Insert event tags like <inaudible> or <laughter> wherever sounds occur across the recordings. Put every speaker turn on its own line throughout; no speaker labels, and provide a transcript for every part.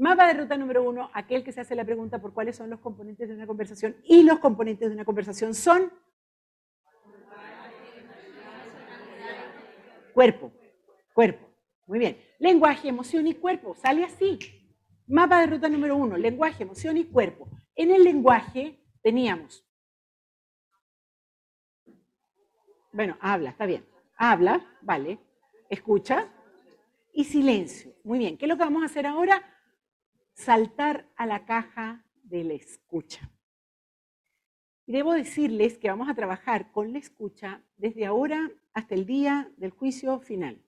Mapa de ruta número uno, aquel que se hace la pregunta por cuáles son los componentes de una conversación. Y los componentes de una conversación son cuerpo, cuerpo. Muy bien. Lenguaje, emoción y cuerpo. Sale así. Mapa de ruta número uno, lenguaje, emoción y cuerpo. En el lenguaje teníamos. Bueno, habla, está bien. Habla, vale. Escucha. Y silencio. Muy bien. ¿Qué es lo que vamos a hacer ahora? Saltar a la caja de la escucha. Y debo decirles que vamos a trabajar con la escucha desde ahora hasta el día del juicio final.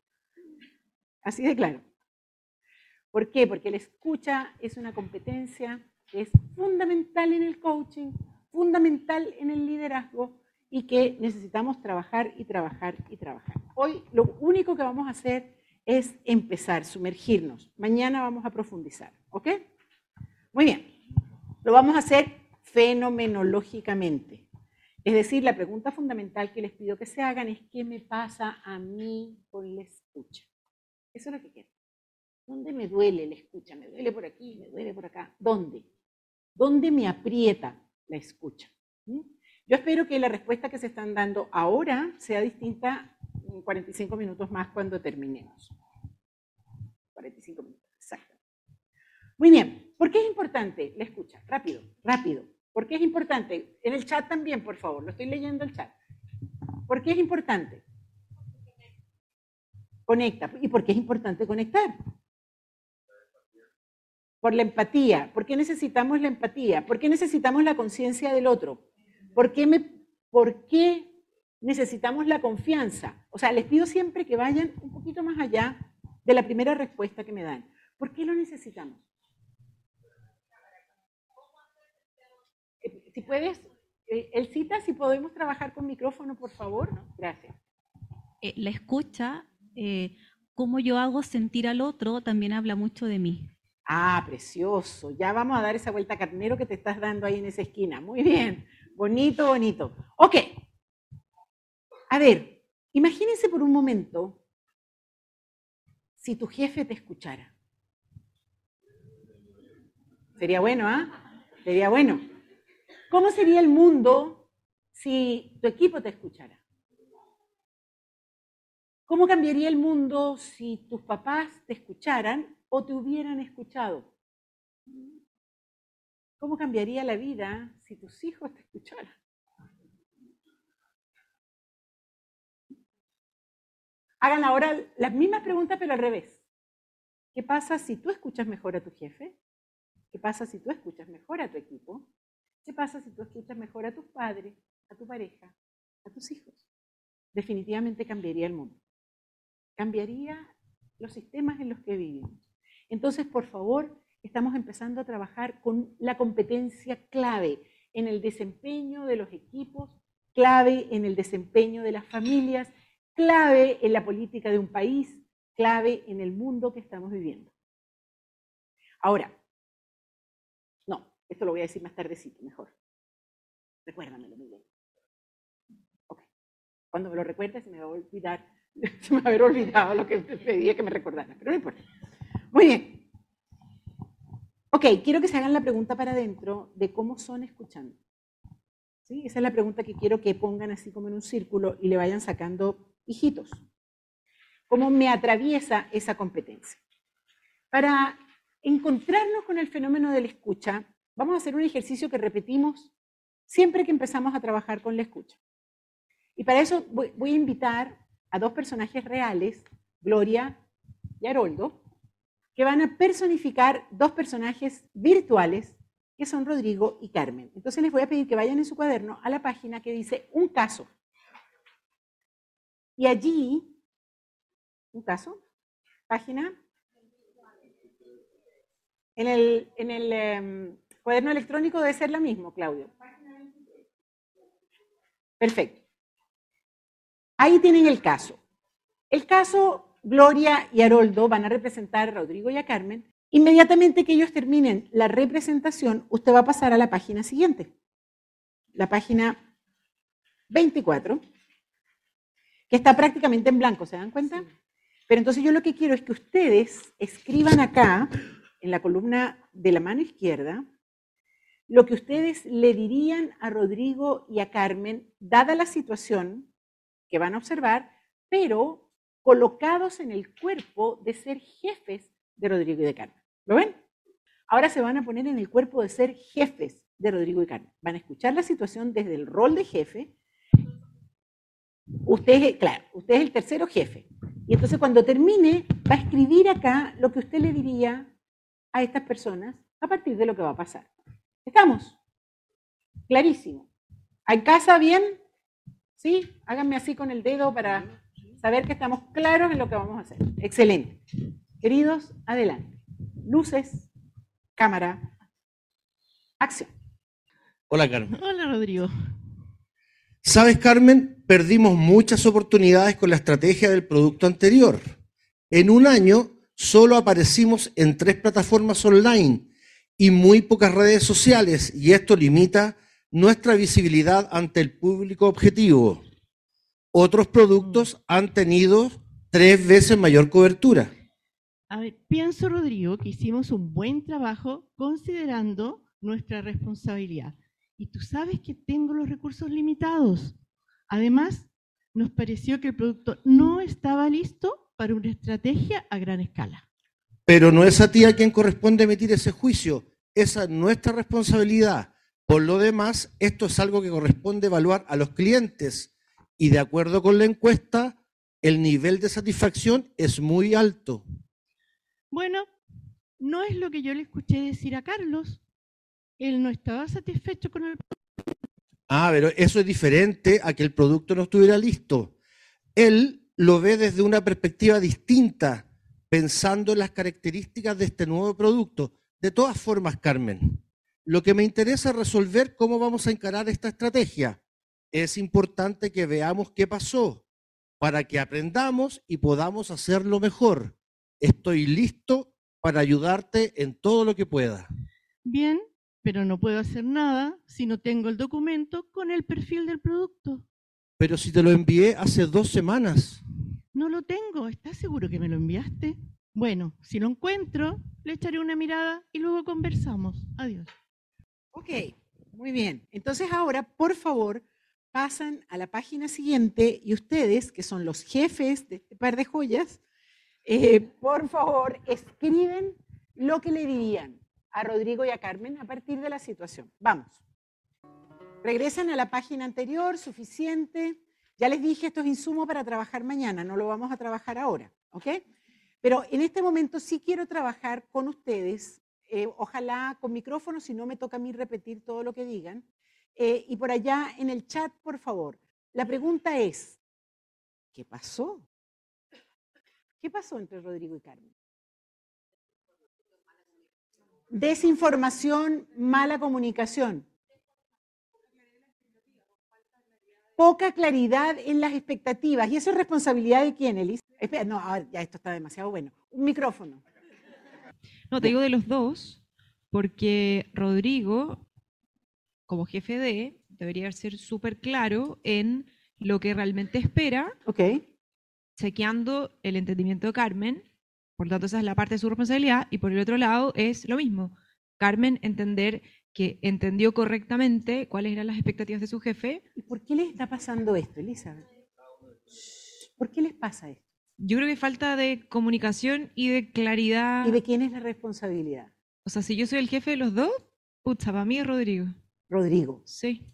Así de claro. ¿Por qué? Porque la escucha es una competencia que es fundamental en el coaching, fundamental en el liderazgo y que necesitamos trabajar y trabajar y trabajar. Hoy lo único que vamos a hacer es empezar, sumergirnos. Mañana vamos a profundizar, ¿ok? Muy bien. Lo vamos a hacer fenomenológicamente. Es decir, la pregunta fundamental que les pido que se hagan es ¿qué me pasa a mí con la escucha? Eso es lo que quiero. ¿Dónde me duele la escucha? ¿Me duele por aquí? ¿Me duele por acá? ¿Dónde? ¿Dónde me aprieta la escucha? ¿Mm? Yo espero que la respuesta que se están dando ahora sea distinta 45 minutos más cuando terminemos. 45 minutos, exacto. Muy bien, ¿por qué es importante la escucha? Rápido, rápido. ¿Por qué es importante? En el chat también, por favor, lo estoy leyendo el chat. ¿Por qué es importante? Conecta. ¿Y por qué es importante conectar? Por la empatía. ¿Por qué necesitamos la empatía? ¿Por qué necesitamos la conciencia del otro? ¿Por qué, me, ¿Por qué necesitamos la confianza? O sea, les pido siempre que vayan un poquito más allá de la primera respuesta que me dan. ¿Por qué lo necesitamos? Si puedes, eh, el cita, si podemos trabajar con micrófono, por favor. Gracias.
Eh, la escucha, eh, cómo yo hago sentir al otro, también habla mucho de mí.
Ah, precioso. Ya vamos a dar esa vuelta carnero que te estás dando ahí en esa esquina. Muy bien. Bonito, bonito. Ok. A ver, imagínense por un momento si tu jefe te escuchara. Sería bueno, ¿ah? Sería bueno. ¿Cómo sería el mundo si tu equipo te escuchara? ¿Cómo cambiaría el mundo si tus papás te escucharan o te hubieran escuchado? ¿Cómo cambiaría la vida si tus hijos te escucharan? Hagan ahora las mismas preguntas pero al revés. ¿Qué pasa si tú escuchas mejor a tu jefe? ¿Qué pasa si tú escuchas mejor a tu equipo? ¿Qué pasa si tú escuchas mejor a tus padres, a tu pareja, a tus hijos? Definitivamente cambiaría el mundo. Cambiaría los sistemas en los que vivimos. Entonces, por favor, estamos empezando a trabajar con la competencia clave en el desempeño de los equipos, clave en el desempeño de las familias, clave en la política de un país, clave en el mundo que estamos viviendo. Ahora, esto lo voy a decir más tardecito, mejor. Recuérdamelo, Miguel. Ok. Cuando me lo recuerdes, se me va a olvidar, <laughs> se me va a haber olvidado lo que pedía que me recordara, pero no importa. Muy bien. Ok, quiero que se hagan la pregunta para adentro de cómo son escuchando. ¿Sí? Esa es la pregunta que quiero que pongan así como en un círculo y le vayan sacando hijitos. ¿Cómo me atraviesa esa competencia? Para encontrarnos con el fenómeno de la escucha, Vamos a hacer un ejercicio que repetimos siempre que empezamos a trabajar con la escucha. Y para eso voy, a invitar a dos personajes reales, Gloria y Haroldo, que van a personificar dos personajes virtuales que son Rodrigo y Carmen. Entonces les voy a pedir que vayan en su cuaderno a la página que dice un caso. Y allí, un caso, página, en el, en el em, Cuaderno electrónico debe ser la misma, Claudio. Perfecto. Ahí tienen el caso. El caso, Gloria y Haroldo van a representar a Rodrigo y a Carmen. Inmediatamente que ellos terminen la representación, usted va a pasar a la página siguiente. La página 24, que está prácticamente en blanco, ¿se dan cuenta? Pero entonces yo lo que quiero es que ustedes escriban acá en la columna de la mano izquierda lo que ustedes le dirían a Rodrigo y a Carmen, dada la situación que van a observar, pero colocados en el cuerpo de ser jefes de Rodrigo y de Carmen. ¿Lo ven? Ahora se van a poner en el cuerpo de ser jefes de Rodrigo y Carmen. Van a escuchar la situación desde el rol de jefe. Usted es, claro, usted es el tercero jefe. Y entonces cuando termine, va a escribir acá lo que usted le diría a estas personas a partir de lo que va a pasar. ¿Estamos? Clarísimo. ¿Hay casa bien? ¿Sí? Háganme así con el dedo para saber que estamos claros en lo que vamos a hacer. Excelente. Queridos, adelante. Luces, cámara, acción.
Hola, Carmen.
Hola, Rodrigo.
Sabes, Carmen, perdimos muchas oportunidades con la estrategia del producto anterior. En un año solo aparecimos en tres plataformas online y muy pocas redes sociales, y esto limita nuestra visibilidad ante el público objetivo. Otros productos mm. han tenido tres veces mayor cobertura.
A ver, pienso, Rodrigo, que hicimos un buen trabajo considerando nuestra responsabilidad. Y tú sabes que tengo los recursos limitados. Además, nos pareció que el producto no estaba listo para una estrategia a gran escala.
Pero no es a ti a quien corresponde emitir ese juicio. Esa es nuestra responsabilidad. Por lo demás, esto es algo que corresponde evaluar a los clientes. Y de acuerdo con la encuesta, el nivel de satisfacción es muy alto.
Bueno, no es lo que yo le escuché decir a Carlos. Él no estaba satisfecho con el producto.
Ah, pero eso es diferente a que el producto no estuviera listo. Él lo ve desde una perspectiva distinta, pensando en las características de este nuevo producto. De todas formas, Carmen, lo que me interesa es resolver cómo vamos a encarar esta estrategia. Es importante que veamos qué pasó para que aprendamos y podamos hacerlo mejor. Estoy listo para ayudarte en todo lo que pueda.
Bien, pero no puedo hacer nada si no tengo el documento con el perfil del producto.
Pero si te lo envié hace dos semanas.
No lo tengo. ¿Estás seguro que me lo enviaste? Bueno, si lo encuentro, le echaré una mirada y luego conversamos. Adiós.
Ok, muy bien. Entonces ahora, por favor, pasan a la página siguiente y ustedes, que son los jefes de este par de joyas, eh, por favor, escriben lo que le dirían a Rodrigo y a Carmen a partir de la situación. Vamos. Regresan a la página anterior, suficiente. Ya les dije, esto es insumo para trabajar mañana, no lo vamos a trabajar ahora, ¿ok? Pero en este momento sí quiero trabajar con ustedes, eh, ojalá con micrófono, si no me toca a mí repetir todo lo que digan. Eh, y por allá en el chat, por favor. La pregunta es, ¿qué pasó? ¿Qué pasó entre Rodrigo y Carmen? Desinformación, mala comunicación. poca claridad en las expectativas. ¿Y eso es responsabilidad de quién, Elisa? Espera, no, ya esto está demasiado bueno. Un micrófono.
No, te digo de los dos, porque Rodrigo, como jefe de, debería ser súper claro en lo que realmente espera,
okay.
chequeando el entendimiento de Carmen, por lo tanto esa es la parte de su responsabilidad, y por el otro lado es lo mismo, Carmen entender que entendió correctamente cuáles eran las expectativas de su jefe.
¿Y por qué les está pasando esto, Elizabeth? ¿Por qué les pasa esto?
Yo creo que falta de comunicación y de claridad.
¿Y de quién es la responsabilidad?
O sea, si yo soy el jefe de los dos, puta, para mí es Rodrigo.
Rodrigo.
Sí.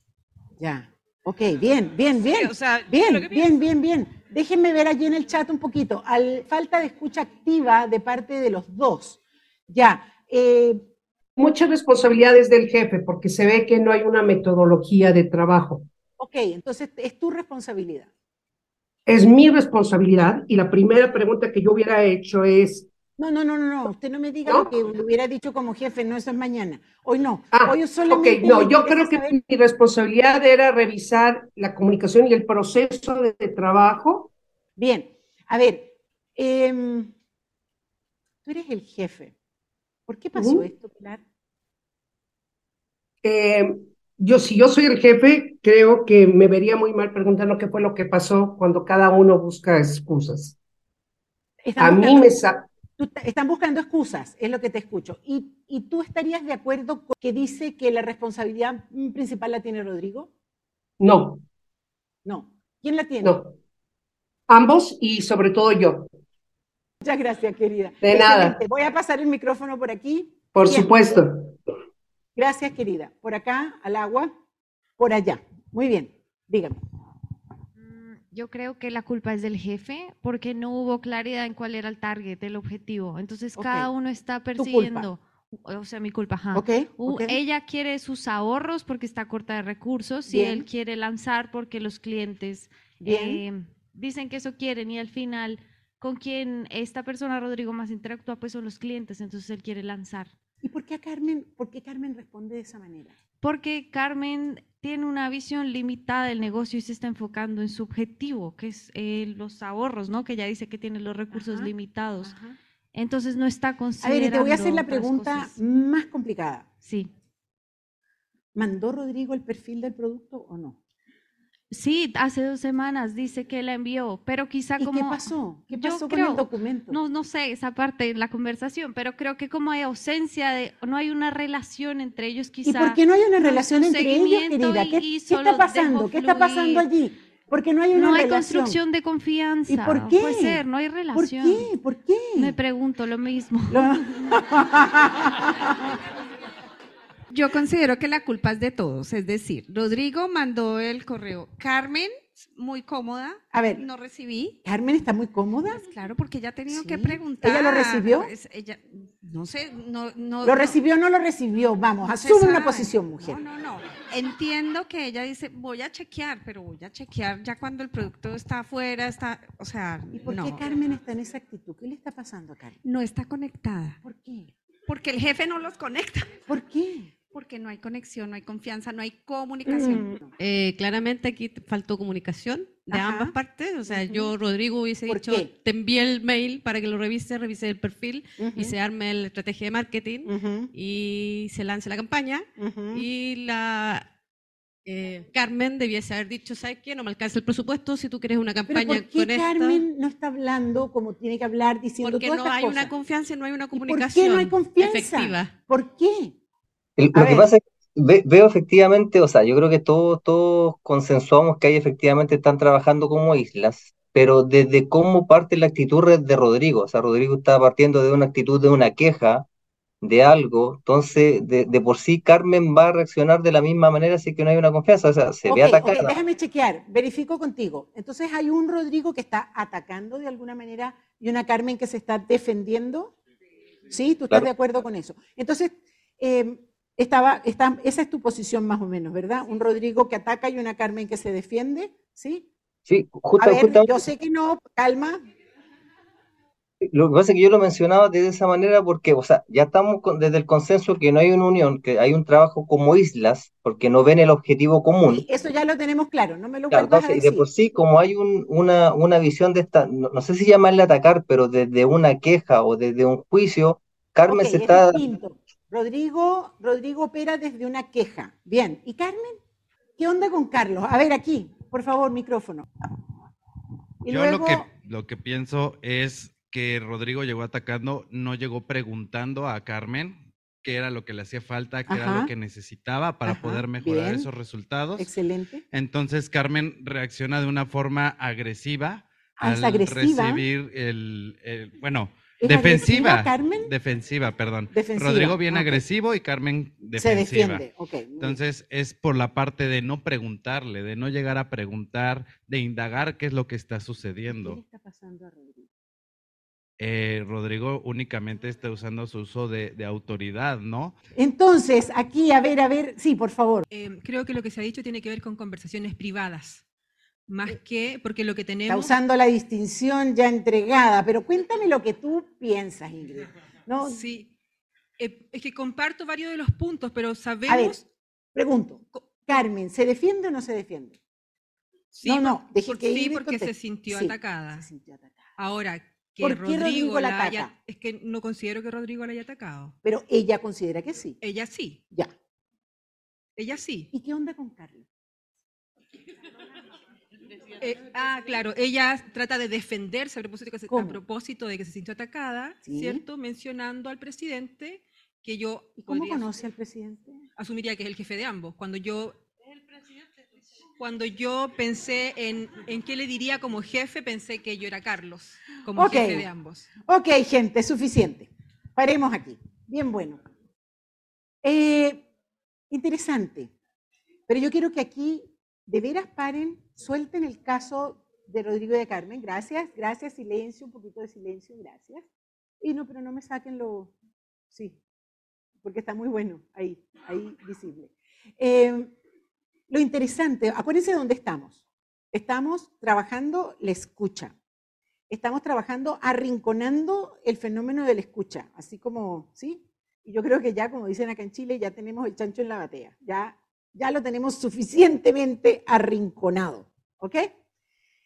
Ya. Ok, bien, bien, bien. o sea, bien, bien, bien, bien. Déjenme ver allí en el chat un poquito. Al, falta de escucha activa de parte de los dos. Ya. Eh,
muchas responsabilidades del jefe porque se ve que no hay una metodología de trabajo.
Ok, entonces es tu responsabilidad.
Es mi responsabilidad y la primera pregunta que yo hubiera hecho es...
No, no, no, no, no. usted no me diga lo que lo hubiera dicho como jefe, no, eso es mañana. Hoy no.
Ah, Hoy solamente... Ok, no, yo creo que mi responsabilidad era revisar la comunicación y el proceso de, trabajo.
Bien, a ver, em, tú eres el jefe. ¿Por qué pasó esto, Pilar?
Eh, yo, si yo soy el jefe, creo que me vería muy mal preguntando qué fue lo que pasó cuando cada uno busca excusas. A mí me
tú están buscando excusas, es lo que te escucho. ¿Y, y tú estarías de acuerdo con que dice que la responsabilidad mm, principal la tiene Rodrigo?
No,
No. ¿Quién la tiene?
no. Ambos y sobre todo yo,
Muchas gracias, querida.
De nada.
Voy a pasar el micrófono por aquí.
por
Bien.
supuesto.
Gracias, querida. Por acá, al agua, por allá. Muy bien, dígame.
Yo creo que la culpa es del jefe porque no hubo claridad en cuál era el target, el objetivo. Entonces
Ok.
cada uno está persiguiendo, o sea, mi culpa, ajá.
¿Ok?
U-
ok.
Ella quiere sus ahorros porque está corta de recursos y
Bien.
él quiere lanzar porque los clientes eh, dicen que eso quieren y al final con quien esta persona, Rodrigo, más interactúa, pues son los clientes, entonces él quiere lanzar.
¿Y por qué a Carmen, por qué Carmen responde de esa manera?
Porque Carmen tiene una visión limitada del negocio y se está enfocando en su objetivo, que es eh, los ahorros, ¿no? Que ella dice que tiene los recursos
Ajá,
limitados.
Ajá.
Entonces no está
A
considerando
ver, y te voy a hacer la pregunta
cosas.
más complicada.
Sí.
¿Mandó Rodrigo el perfil del producto o no?
Sí, hace dos semanas dice que la envió, pero quizá
¿Y
como...
qué pasó? ¿Qué
yo
pasó con
creo-
el documento?
No, no sé esa parte en la conversación, pero creo que como hay ausencia de, no hay una relación entre ellos,
¿Y
quizá.
por qué no hay una relación entre ellos, querida?
y-
¿Qué,
y
está pasando? ¿Qué está pasando allí? Porque no hay una
no hay
relación.
construcción de confianza.
¿Y por qué?
Puede ser, no hay
¿Por
relación.
qué? ¿Por qué?
Me pregunto lo mismo.
Lo- <laughs>
Yo considero que la culpa es de todos, es decir, Rodrigo mandó el correo, Carmen, muy cómoda,
A ver,
no recibí,
Carmen está muy cómoda.
pues claro, porque ella ha tenido que preguntar.
¿Ella lo recibió?
ella, no sé, no, no.
¿Lo
no-
recibió o no lo recibió? Vamos,
no
asume una posición, mujer.
No, no, no. Entiendo que ella dice, voy a chequear, pero voy a chequear ya cuando el producto está afuera, está, o sea,
¿Y por
no,
qué Carmen está en esa actitud? ¿Qué le está pasando a Carmen?
no está conectada,
¿Por qué?
porque el jefe no los conecta,
¿Por qué?
Porque no hay conexión, no hay confianza, no hay comunicación.
Mm,
Eh, claramente aquí faltó comunicación de
Ajá.
ambas partes. O sea, yo, Rodrigo, hubiese
¿Por
dicho,
qué?
te envié el mail para que lo revise, revise el perfil y se arme la estrategia de marketing y se lance la campaña. Y la eh, Carmen debiese haber dicho, ¿sabes qué? No me alcanza el presupuesto si tú quieres una
Pero
campaña
¿por qué
con esta.
Carmen no está hablando como tiene que hablar diciendo
Porque
todas
no
estas
hay una confianza y no hay una
¿Y por qué
comunicación
no hay confianza?
efectiva.
¿Por qué?
El- lo que
ver.
pasa es que ve- veo efectivamente, o sea, yo creo que todos, todos consensuamos que ahí efectivamente están trabajando como islas, pero desde cómo parte la actitud de Rodrigo, o sea, Rodrigo está partiendo de una actitud de una queja de algo, entonces de, de por sí Carmen va a reaccionar de la misma manera, así que no hay una confianza, o sea, se ve
Ok, ok,
atacada.
déjame chequear, verifico contigo. Entonces hay un Rodrigo que está atacando de alguna manera y una Carmen que se está defendiendo. ¿Sí? ¿Tú estás
Claro.
de acuerdo con eso? Entonces, eh, estaba, está, esa es tu posición más o menos, ¿verdad? Un Rodrigo que ataca y una Carmen que se defiende, ¿sí?
Sí,
A
justa-
ver,
justamente
yo sé que no, calma.
Lo que pasa es que yo lo mencionaba de esa manera porque, o sea, ya estamos con- desde el consenso que no hay una unión, que hay un trabajo como islas, porque no ven el objetivo común.
Eso ya lo tenemos claro, no me lo
Claro,
a
entonces, y de por sí, como hay un- una, una visión de esta, no, no sé si llamarle atacar, pero desde una queja o desde un juicio, Carmen se
es
está,
distinto. Rodrigo, Rodrigo opera desde una queja. Bien. ¿Y Carmen? ¿Qué onda con Carlos? A ver, aquí, por favor, micrófono. Y
Yo
luego,
lo que, lo que pienso es que Rodrigo llegó atacando, no llegó preguntando a Carmen qué era lo que le hacía falta, qué era lo que necesitaba para
Ajá,
poder mejorar
bien.
esos resultados.
excelente.
Entonces Carmen reacciona de una forma agresiva
Ah,
al
agresiva.
recibir el, el- bueno,
¿Es
defensiva,
agresiva, Carmen?
defensiva, perdón.
Defensiva,
Rodrigo viene
ok.
agresivo y Carmen
Se
defensiva.
defiende. Ok. muy bien.
Entonces es por la parte de no preguntarle, de no llegar a preguntar, de indagar qué es lo que está
¿Qué le
sucediendo.
está pasando a Rodrigo?
Eh, Rodrigo únicamente está usando su uso de, de autoridad, ¿no?
Entonces, aquí, a ver, a ver, sí, por favor.
Eh, creo que lo que se ha dicho tiene que ver con conversaciones privadas, más que porque lo que
Está
tenemos...
usando la distinción ya entregada, pero cuéntame lo que tú piensas, Ingrid. ¿no?
Sí, Eh, es que comparto varios de los puntos, pero
A ver,
sabemos...
pregunto, Carmen, ¿se defiende o no se defiende?
Sí,
no, no,
por-
que
sí, porque se sintió
Sí,
atacada.
se sintió atacada.
Ahora, que
¿Por qué
Rodrigo,
Rodrigo la
la haya-
ataca?
Es que no considero que Rodrigo la haya atacado.
Pero ella considera que sí.
Ella sí,
Ya.
ella sí.
¿Y qué onda con Carlos?
Eh, ah, claro, ella trata de defenderse a propósito, que se- a
¿Cómo?
propósito de que se sintió atacada,
Sí.
¿cierto? Mencionando al presidente que yo
¿Y cómo conoce al presidente?
asumiría que es el jefe de ambos. Cuando yo cuando yo pensé en, en qué le diría como jefe, pensé que yo era Carlos, como jefe de ambos.
Ok, gente, suficiente. Paremos aquí. Bien bueno. Eh, interesante. Pero yo quiero que aquí de veras paren, suelten el caso de Rodrigo de Carmen. Gracias, gracias, silencio, un poquito de silencio, gracias. Y no, pero no me saquen lo... Sí, porque está muy bueno ahí, ahí visible. Eh, lo interesante, acuérdense de dónde estamos. Estamos trabajando la escucha. Estamos trabajando arrinconando el fenómeno de la escucha, así como, ¿sí? Y yo creo que ya, como dicen acá en Chile, ya tenemos el chancho en la batea, ya, ya lo tenemos suficientemente arrinconado, ¿ok?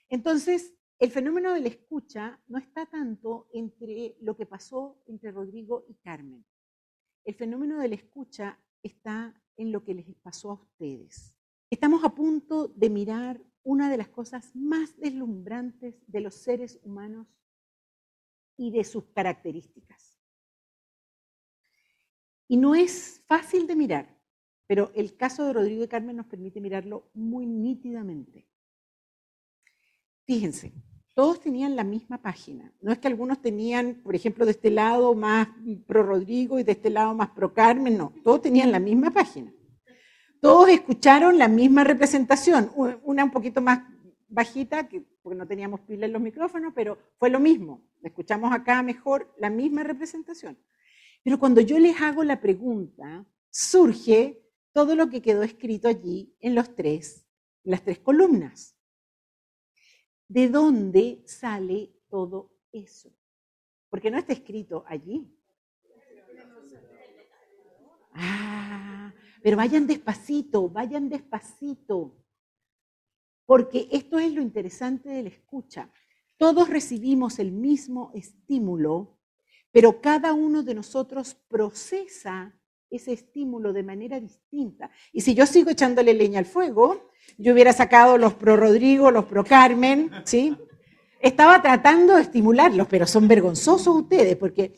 Entonces, el fenómeno de la escucha no está tanto entre lo que pasó entre Rodrigo y Carmen. El fenómeno de la escucha está en lo que les pasó a ustedes. Estamos a punto de mirar una de las cosas más deslumbrantes de los seres humanos y de sus características. Y no es fácil de mirar, pero el caso de Rodrigo y Carmen nos permite mirarlo muy nítidamente. Fíjense, todos tenían la misma página. No es que algunos tenían, por ejemplo, de este lado más pro Rodrigo y de este lado más pro Carmen, no, todos tenían la misma página. Todos escucharon la misma representación, una un poquito más bajita, que, porque no teníamos pila en los micrófonos, pero fue lo mismo. Escuchamos acá mejor la misma representación. Pero cuando yo les hago la pregunta, surge todo lo que quedó escrito allí en los tres, en las tres columnas. ¿De dónde sale todo eso? Porque no está escrito allí. Ah, pero vayan despacito, vayan despacito. Porque esto es lo interesante de la escucha. Todos recibimos el mismo estímulo, pero cada uno de nosotros procesa ese estímulo de manera distinta. Y si yo sigo echándole leña al fuego, yo hubiera sacado los pro Rodrigo, los pro Carmen, ¿sí? Estaba tratando de estimularlos, pero son vergonzosos ustedes, porque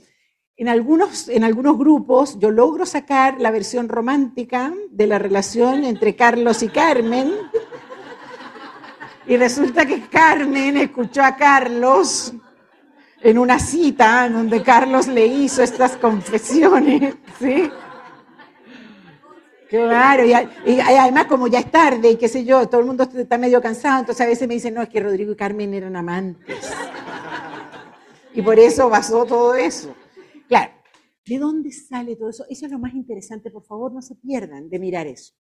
en algunos, en algunos grupos yo logro sacar la versión romántica de la relación entre Carlos y Carmen, y resulta que Carmen escuchó a Carlos en una cita donde Carlos le hizo estas confesiones, ¿sí? Claro, y, además como ya es tarde y qué sé yo, todo el mundo está medio cansado, entonces a veces me dicen, no, es que Rodrigo y Carmen eran amantes. Y por eso pasó todo eso. Claro, ¿de dónde sale todo eso? Eso es lo más interesante, por favor, no se pierdan de mirar eso.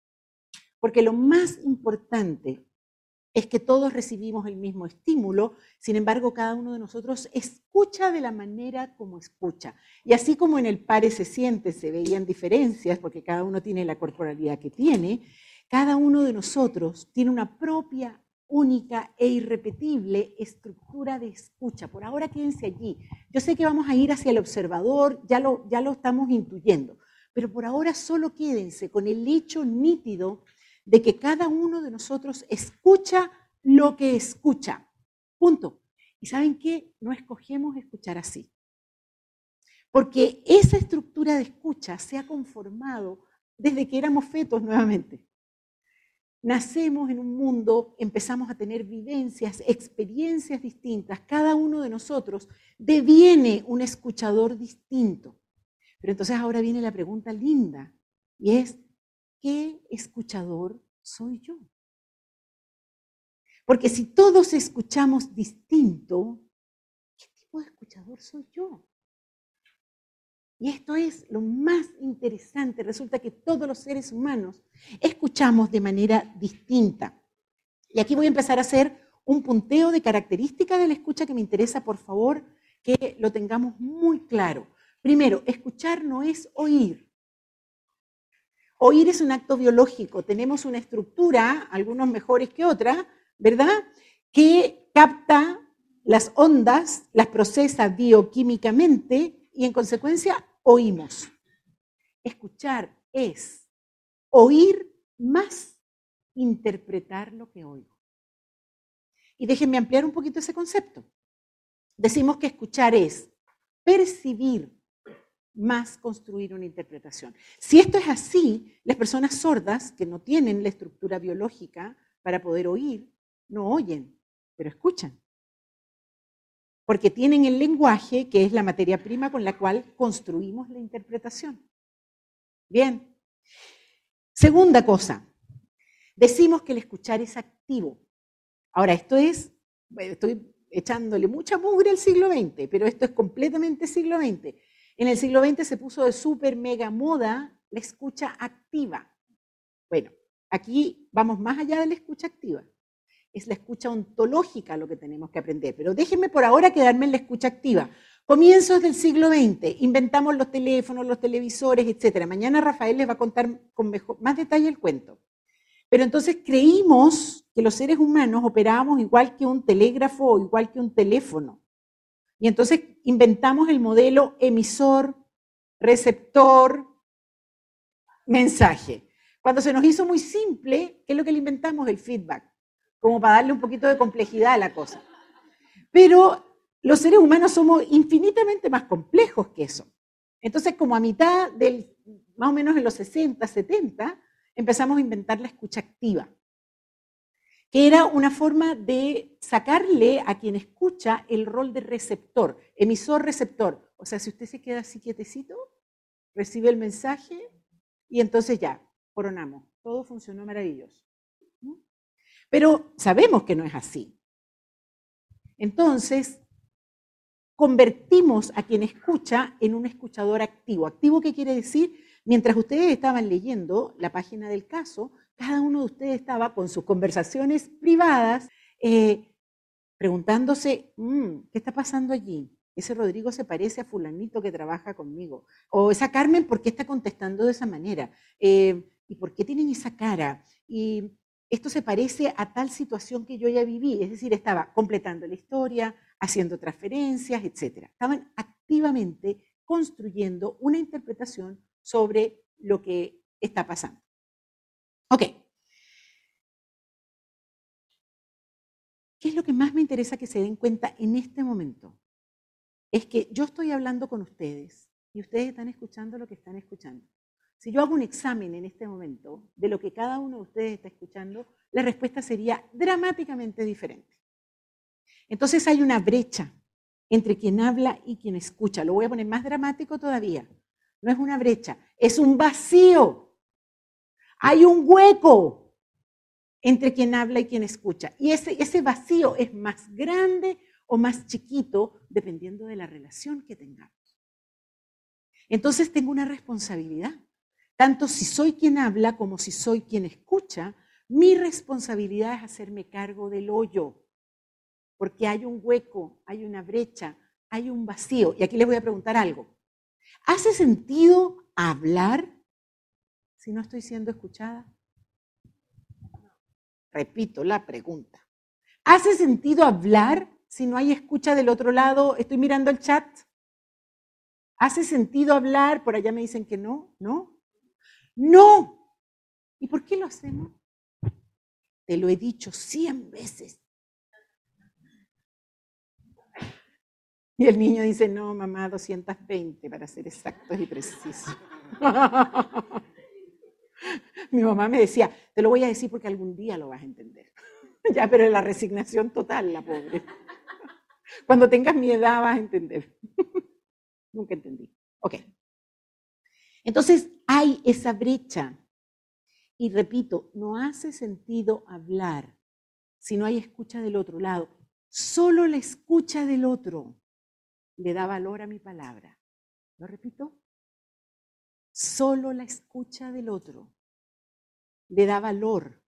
Porque lo más importante es que todos recibimos el mismo estímulo, sin embargo, cada uno de nosotros escucha de la manera como escucha. Y así como en el pare se siente, se veían diferencias, porque cada uno tiene la corporalidad que tiene, cada uno de nosotros tiene una propia, única e irrepetible estructura de escucha. Por ahora quédense allí. Yo sé que vamos a ir hacia el observador, ya lo, ya lo estamos intuyendo, pero por ahora solo quédense con el hecho nítido de que cada uno de nosotros escucha lo que escucha. Punto. ¿Y saben qué? No escogemos escuchar así. Porque esa estructura de escucha se ha conformado desde que éramos fetos nuevamente. Nacemos en un mundo, empezamos a tener vivencias, experiencias distintas. Cada uno de nosotros deviene un escuchador distinto. Pero entonces ahora viene la pregunta linda y es, ¿qué escuchador soy yo? Porque si todos escuchamos distinto, ¿qué tipo de escuchador soy yo? Y esto es lo más interesante. Resulta que todos los seres humanos escuchamos de manera distinta. Y aquí voy a empezar a hacer un punteo de características de la escucha que me interesa, por favor, que lo tengamos muy claro. Primero, escuchar no es oír. Oír es un acto biológico. Tenemos una estructura, algunos mejores que otras, ¿verdad? Que capta las ondas, las procesa bioquímicamente y en consecuencia oímos. Escuchar es oír más interpretar lo que oigo. Y déjenme ampliar un poquito ese concepto. Decimos que escuchar es percibir más construir una interpretación. Si esto es así, las personas sordas que no tienen la estructura biológica para poder oír, no oyen, pero escuchan. Porque tienen el lenguaje, que es la materia prima con la cual construimos la interpretación. Bien. Segunda cosa, decimos que el escuchar es activo. Ahora, esto es, estoy echándole mucha mugre al siglo XX, pero esto es completamente siglo XX. En el siglo XX se puso de súper mega moda la escucha activa. Bueno, aquí vamos más allá de la escucha activa. Es la escucha ontológica lo que tenemos que aprender. Pero déjenme por ahora quedarme en la escucha activa. Comienzos del siglo XX, inventamos los teléfonos, los televisores, etc. Mañana Rafael les va a contar con más detalle el cuento. Pero entonces creímos que los seres humanos operábamos igual que un telégrafo o igual que un teléfono. Y entonces inventamos el modelo emisor, receptor, mensaje. Cuando se nos hizo muy simple, ¿qué es lo que le inventamos? El feedback, como para darle un poquito de complejidad a la cosa. Pero los seres humanos somos infinitamente más complejos que eso. Entonces, como a mitad del, más o menos en los 60, 70, empezamos a inventar la escucha activa, que era una forma de sacarle a quien escucha el rol de receptor, emisor-receptor. O sea, si usted se queda así quietecito, recibe el mensaje y entonces ya, coronamos. Todo funcionó maravilloso. Pero sabemos que no es así. Entonces, convertimos a quien escucha en un escuchador activo. ¿Activo qué quiere decir? Mientras ustedes estaban leyendo la página del caso, cada uno de ustedes estaba con sus conversaciones privadas eh, preguntándose, mm, ¿qué está pasando allí? Ese Rodrigo se parece a fulanito que trabaja conmigo. O esa Carmen, ¿por qué está contestando de esa manera? Eh, ¿Y por qué tienen esa cara? Y esto se parece a tal situación que yo ya viví. Es decir, estaba completando la historia, haciendo transferencias, etc. Estaban activamente construyendo una interpretación sobre lo que está pasando. Ok. ¿Qué es lo que más me interesa que se den cuenta en este momento? Es que yo estoy hablando con ustedes y ustedes están escuchando lo que están escuchando. Si yo hago un examen en este momento de lo que cada uno de ustedes está escuchando, la respuesta sería dramáticamente diferente. Entonces hay una brecha entre quien habla y quien escucha. Lo voy a poner más dramático todavía. No es una brecha, es un vacío. Hay un hueco entre quien habla y quien escucha. Y ese, vacío es más grande o más chiquito dependiendo de la relación que tengamos. Entonces tengo una responsabilidad. Tanto si soy quien habla como si soy quien escucha, mi responsabilidad es hacerme cargo del hoyo. Porque hay un hueco, hay una brecha, hay un vacío. Y aquí les voy a preguntar algo. ¿Hace sentido hablar si no estoy siendo escuchada? Repito la pregunta. ¿Hace sentido hablar si no hay escucha del otro lado? Estoy mirando el chat. ¿Hace sentido hablar? Por allá me dicen que no, ¿no? No. ¿Y por qué lo hacemos? Te lo he dicho cien veces. Y el niño dice, no, mamá, 220 para ser exactos y precisos. <laughs> <laughs> Mi mamá me decía, te lo voy a decir porque algún día lo vas a entender. <laughs> ya, pero la resignación total, la pobre. <laughs> Cuando tengas mi edad vas a entender. Nunca entendí. Ok. Entonces hay esa brecha. Y repito, no hace sentido hablar si no hay escucha del otro lado. Solo la escucha del otro le da valor a mi palabra. ¿Lo repito? Solo la escucha del otro le da valor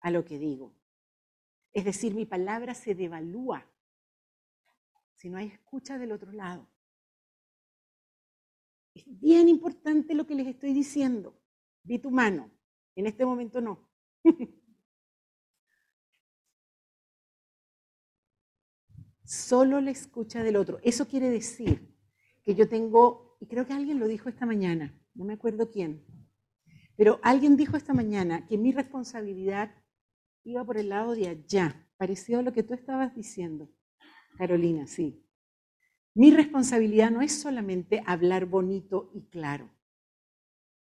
a lo que digo. Es decir, mi palabra se devalúa si no hay escucha del otro lado. Es bien importante lo que les estoy diciendo. Vi tu mano. En este momento no. <laughs> solo la escucha del otro. Eso quiere decir que yo tengo, y creo que alguien lo dijo esta mañana, no me acuerdo quién, pero alguien dijo esta mañana que mi responsabilidad iba por el lado de allá, parecido a lo que tú estabas diciendo, Carolina, sí. Mi responsabilidad no es solamente hablar bonito y claro.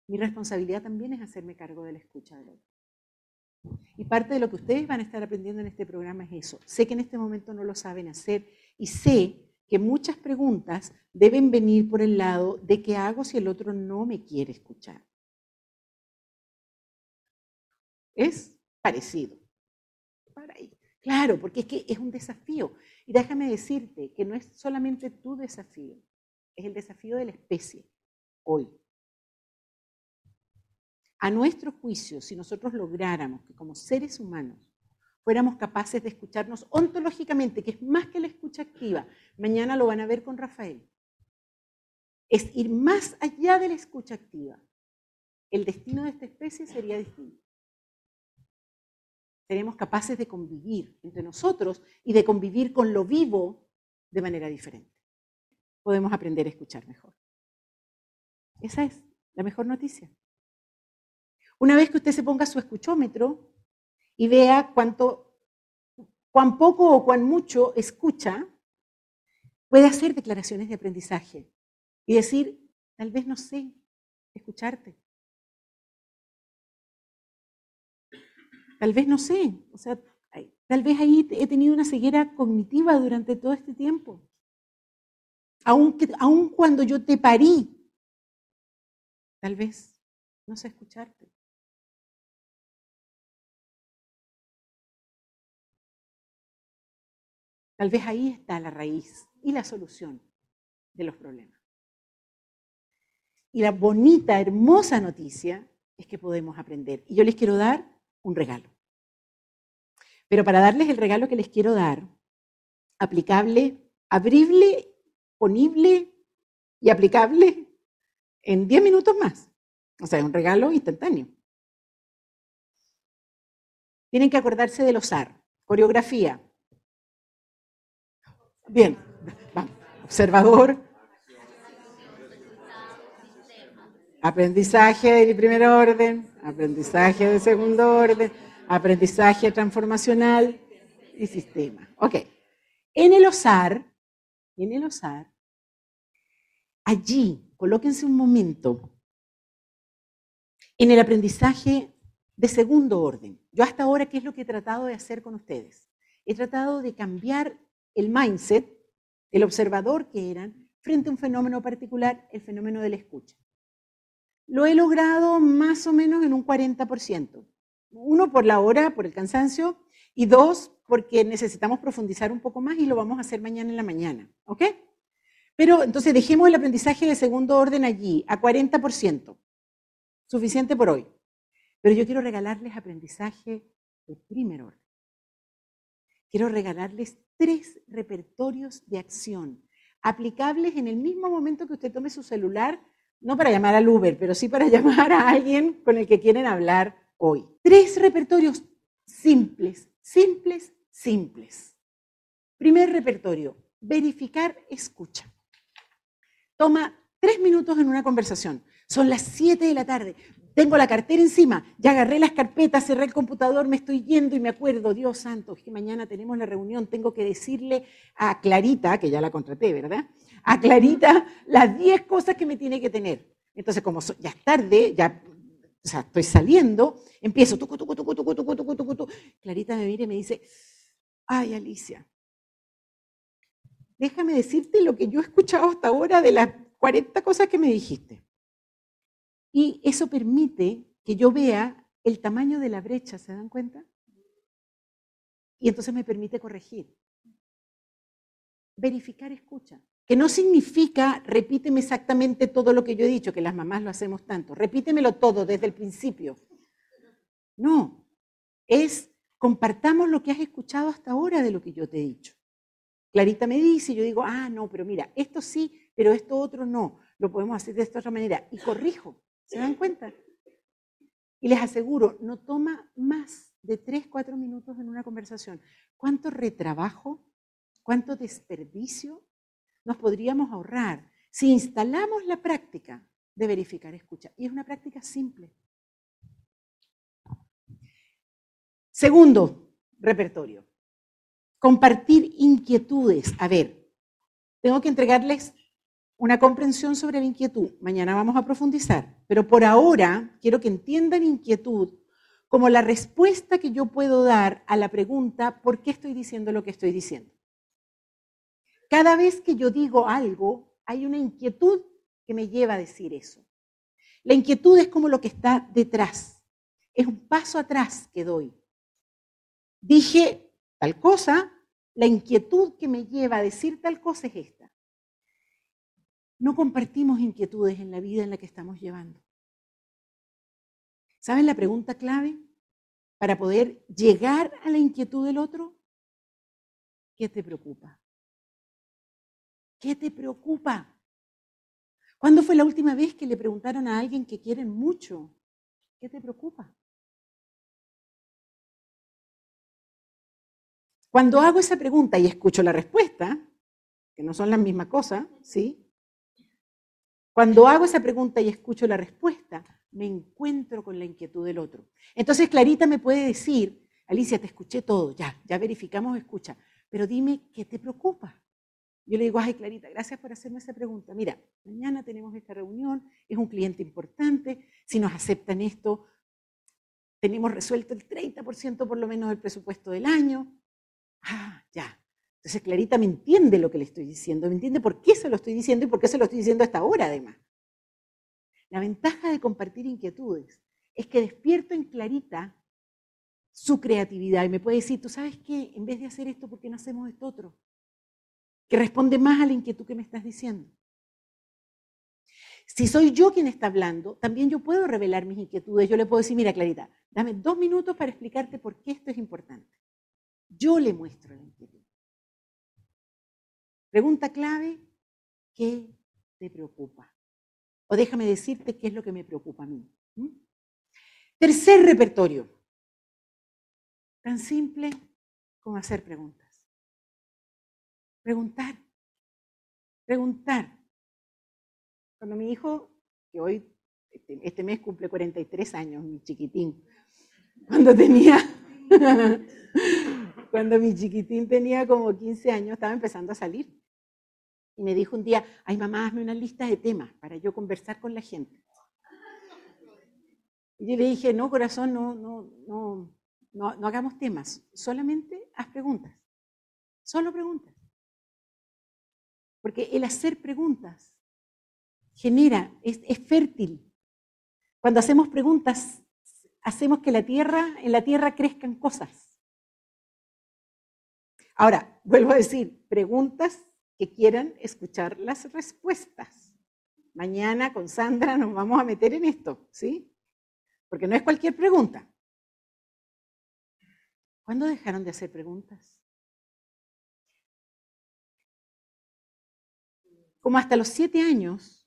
Mi responsabilidad también es hacerme cargo de la escucha del otro. Y parte de lo que ustedes van a estar aprendiendo en este programa es eso. Sé que en este momento no lo saben hacer y sé que muchas preguntas deben venir por el lado de qué hago si el otro no me quiere escuchar. Es parecido. Claro, porque es que es un desafío. Y déjame decirte que no es solamente tu desafío, es el desafío de la especie hoy. A nuestro juicio, si nosotros lográramos que como seres humanos fuéramos capaces de escucharnos ontológicamente, que es más que la escucha activa, mañana lo van a ver con Rafael, es ir más allá de la escucha activa. El destino de esta especie sería distinto. Seríamos capaces de convivir entre nosotros y de convivir con lo vivo de manera diferente. Podemos aprender a escuchar mejor. Esa es la mejor noticia. Una vez que usted se ponga su escuchómetro y vea cuánto, cuán poco o cuán mucho escucha, puede hacer declaraciones de aprendizaje y decir, tal vez no sé escucharte. Tal vez no sé, o sea, tal vez ahí he tenido una ceguera cognitiva durante todo este tiempo. Aunque, aun cuando yo te parí, tal vez no sé escucharte. Tal vez ahí está la raíz y la solución de los problemas. Y la bonita, hermosa noticia es que podemos aprender. Y yo les quiero dar un regalo. Pero para darles el regalo que les quiero dar, aplicable, abrible, ponible y aplicable en 10 minutos más. O sea, un regalo instantáneo. Tienen que acordarse del OSAR, coreografía, Bien. Observador. Aprendizaje de primer orden, aprendizaje de segundo orden, aprendizaje transformacional y sistema. Ok. En el OSAR, en el OSAR, allí, colóquense un momento, en el aprendizaje de segundo orden. Yo hasta ahora, ¿qué es lo que he tratado de hacer con ustedes? He tratado de cambiar el mindset, el observador que eran, frente a un fenómeno particular, el fenómeno de la escucha. Lo he logrado más o menos en un 40%. Uno, por la hora, por el cansancio, y dos, porque necesitamos profundizar un poco más y lo vamos a hacer mañana en la mañana. ¿Ok? Pero entonces dejemos el aprendizaje de segundo orden allí, a 40%. Suficiente por hoy. Pero yo quiero regalarles aprendizaje de primer orden quiero regalarles tres repertorios de acción aplicables en el mismo momento que usted tome su celular, no para llamar al Uber, pero sí para <laughs> llamar a alguien con el que quieren hablar hoy. Tres repertorios simples, simples, simples. Primer repertorio, verificar escucha. Toma tres minutos en una conversación. Son las siete de la tarde. Tengo la cartera encima, ya agarré las carpetas, cerré el computador, me estoy yendo y me acuerdo, Dios santo, es que mañana tenemos la reunión, tengo que decirle a Clarita, que ya la contraté, ¿verdad? A Clarita las 10 cosas que me tiene que tener. Entonces, como ya es tarde, ya o sea, estoy saliendo, empiezo, tucu, tucu, tucu, Clarita me mira y me dice, ay Alicia, déjame decirte lo que yo he escuchado hasta ahora de las 40 cosas que me dijiste. Y eso permite que yo vea el tamaño de la brecha, ¿se dan cuenta? Y entonces me permite corregir. Verificar escucha. Que no significa repíteme exactamente todo lo que yo he dicho, que las mamás lo hacemos tanto. Repítemelo todo desde el principio. No, es compartamos lo que has escuchado hasta ahora de lo que yo te he dicho. Clarita me dice, yo digo, ah, no, pero mira, esto sí, pero esto otro no. Lo podemos hacer de esta otra manera. Y corrijo. ¿Se dan cuenta? Y les aseguro, no toma más de 3, 4 minutos en una conversación. ¿Cuánto retrabajo, cuánto desperdicio nos podríamos ahorrar si instalamos la práctica de verificar escucha? Y es una práctica simple. Segundo repertorio, Compartir inquietudes. A ver, tengo que entregarles una comprensión sobre la inquietud. Mañana vamos a profundizar. Pero por ahora quiero que entiendan inquietud como la respuesta que yo puedo dar a la pregunta ¿por qué estoy diciendo lo que estoy diciendo? Cada vez que yo digo algo, hay una inquietud que me lleva a decir eso. La inquietud es como lo que está detrás. Es un paso atrás que doy. Dije tal cosa, la inquietud que me lleva a decir tal cosa es esta. No compartimos inquietudes en la vida en la que estamos llevando. ¿Saben la pregunta clave para poder llegar a la inquietud del otro? ¿Qué te preocupa? ¿Qué te preocupa? ¿Cuándo fue la última vez que le preguntaron a alguien que quieren mucho? ¿Qué te preocupa? Cuando hago esa pregunta y escucho la respuesta, que no son las mismas cosas, ¿sí? Cuando hago esa pregunta y escucho la respuesta, me encuentro con la inquietud del otro. Entonces Clarita me puede decir, Alicia, te escuché todo, ya, ya verificamos, escucha, pero dime qué te preocupa. Yo le digo, ay Clarita, gracias por hacerme esa pregunta. Mira, mañana tenemos esta reunión, es un cliente importante, si nos aceptan esto, tenemos resuelto el 30% por lo menos del presupuesto del año. Ah, ya. Entonces Clarita me entiende lo que le estoy diciendo, me entiende por qué se lo estoy diciendo y por qué se lo estoy diciendo hasta ahora además. La ventaja de compartir inquietudes es que despierto en Clarita su creatividad y me puede decir, tú sabes qué, en vez de hacer esto, ¿por qué no hacemos esto otro? que responde más a la inquietud que me estás diciendo. Si soy yo quien está hablando, también yo puedo revelar mis inquietudes. Yo le puedo decir, mira, Clarita, dame dos minutos para explicarte por qué esto es importante. Yo le muestro la inquietud. Pregunta clave, ¿qué te preocupa? O déjame decirte qué es lo que me preocupa a mí. Tercer repertorio. Tan simple como hacer preguntas. Preguntar. Preguntar. Cuando mi hijo, que hoy, este, este mes cumple 43 años, mi chiquitín, cuando tenía, <laughs> cuando mi chiquitín tenía como 15 años, estaba empezando a salir. Y me dijo un día, ay mamá, hazme una lista de temas para yo conversar con la gente. Y yo le dije, no, corazón, no, no, no, no, no hagamos temas, solamente haz preguntas. Solo preguntas. Porque el hacer preguntas genera, es, fértil. Cuando hacemos preguntas, hacemos que la tierra, en la tierra crezcan cosas. Ahora, vuelvo a decir, preguntas que quieran escuchar las respuestas. Mañana con Sandra nos vamos a meter en esto, ¿sí? Porque no es cualquier pregunta. ¿Cuándo dejaron de hacer preguntas? como hasta los siete años,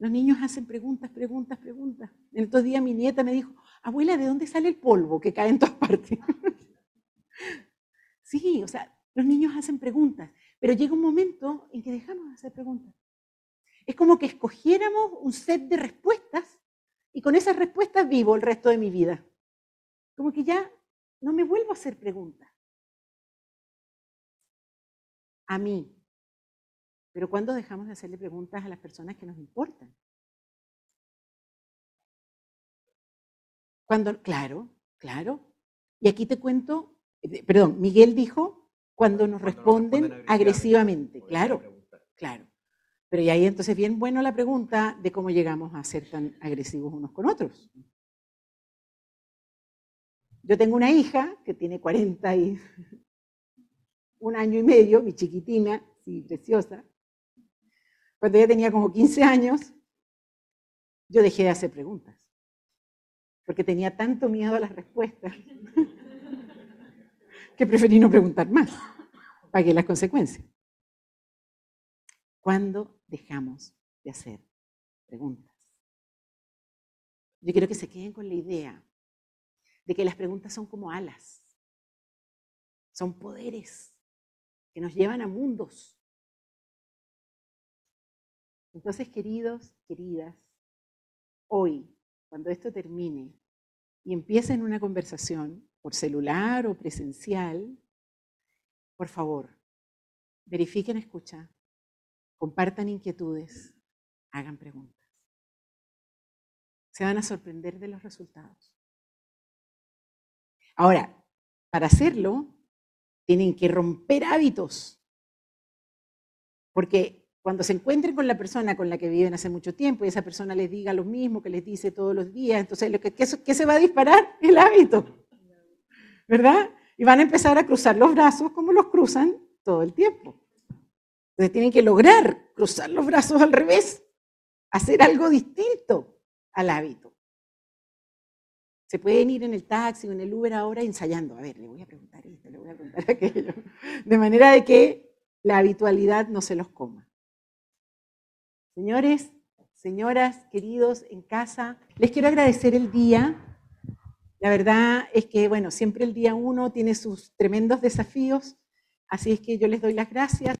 los niños hacen preguntas, preguntas, preguntas. En estos días mi nieta me dijo, abuela, ¿de dónde sale el polvo que cae en todas partes? <laughs> sí, o sea, los niños hacen preguntas, pero llega un momento en que dejamos de hacer preguntas. Es como que escogiéramos un set de respuestas y con esas respuestas vivo el resto de mi vida. Como que ya no me vuelvo a hacer preguntas. A mí, pero ¿cuándo dejamos de hacerle preguntas a las personas que nos importan? Cuando, claro, claro. Y aquí te cuento, eh, perdón, Miguel dijo, cuando nos responden agresivamente. Claro, claro. Pero y ahí entonces bien bueno la pregunta de cómo llegamos a ser tan agresivos unos con otros. Yo tengo una hija que tiene 40 y <laughs> un año y medio, mi chiquitina, sí, preciosa, cuando ella tenía como 15 años, yo dejé de hacer preguntas, porque tenía tanto miedo a las respuestas <laughs> que preferí no preguntar más. Pagué las consecuencias. ¿Cuándo dejamos de hacer preguntas? Yo quiero que se queden con la idea de que las preguntas son como alas, son poderes que nos llevan a mundos entonces, queridos, queridas, hoy, cuando esto termine y empiecen una conversación por celular o presencial, por favor, verifiquen escucha, compartan inquietudes, hagan preguntas. Se van a sorprender de los resultados. Ahora, para hacerlo, tienen que romper hábitos. Porque cuando se encuentren con la persona con la que viven hace mucho tiempo y esa persona les diga lo mismo que les dice todos los días, entonces, lo que, ¿qué, qué se va a disparar? <laughs> El hábito. ¿Verdad? Y van a empezar a cruzar los brazos como los cruzan todo el tiempo. Entonces tienen que lograr cruzar los brazos al revés, hacer algo distinto al hábito. Se pueden ir en el taxi o en el Uber ahora ensayando. A ver, le voy a preguntar esto, le voy a preguntar <laughs> aquello. De manera de que la habitualidad no se los coma. Señores, señoras, queridos en casa, les quiero agradecer el día. La verdad es que, bueno, siempre el día uno tiene sus tremendos desafíos, así es que yo les doy las gracias.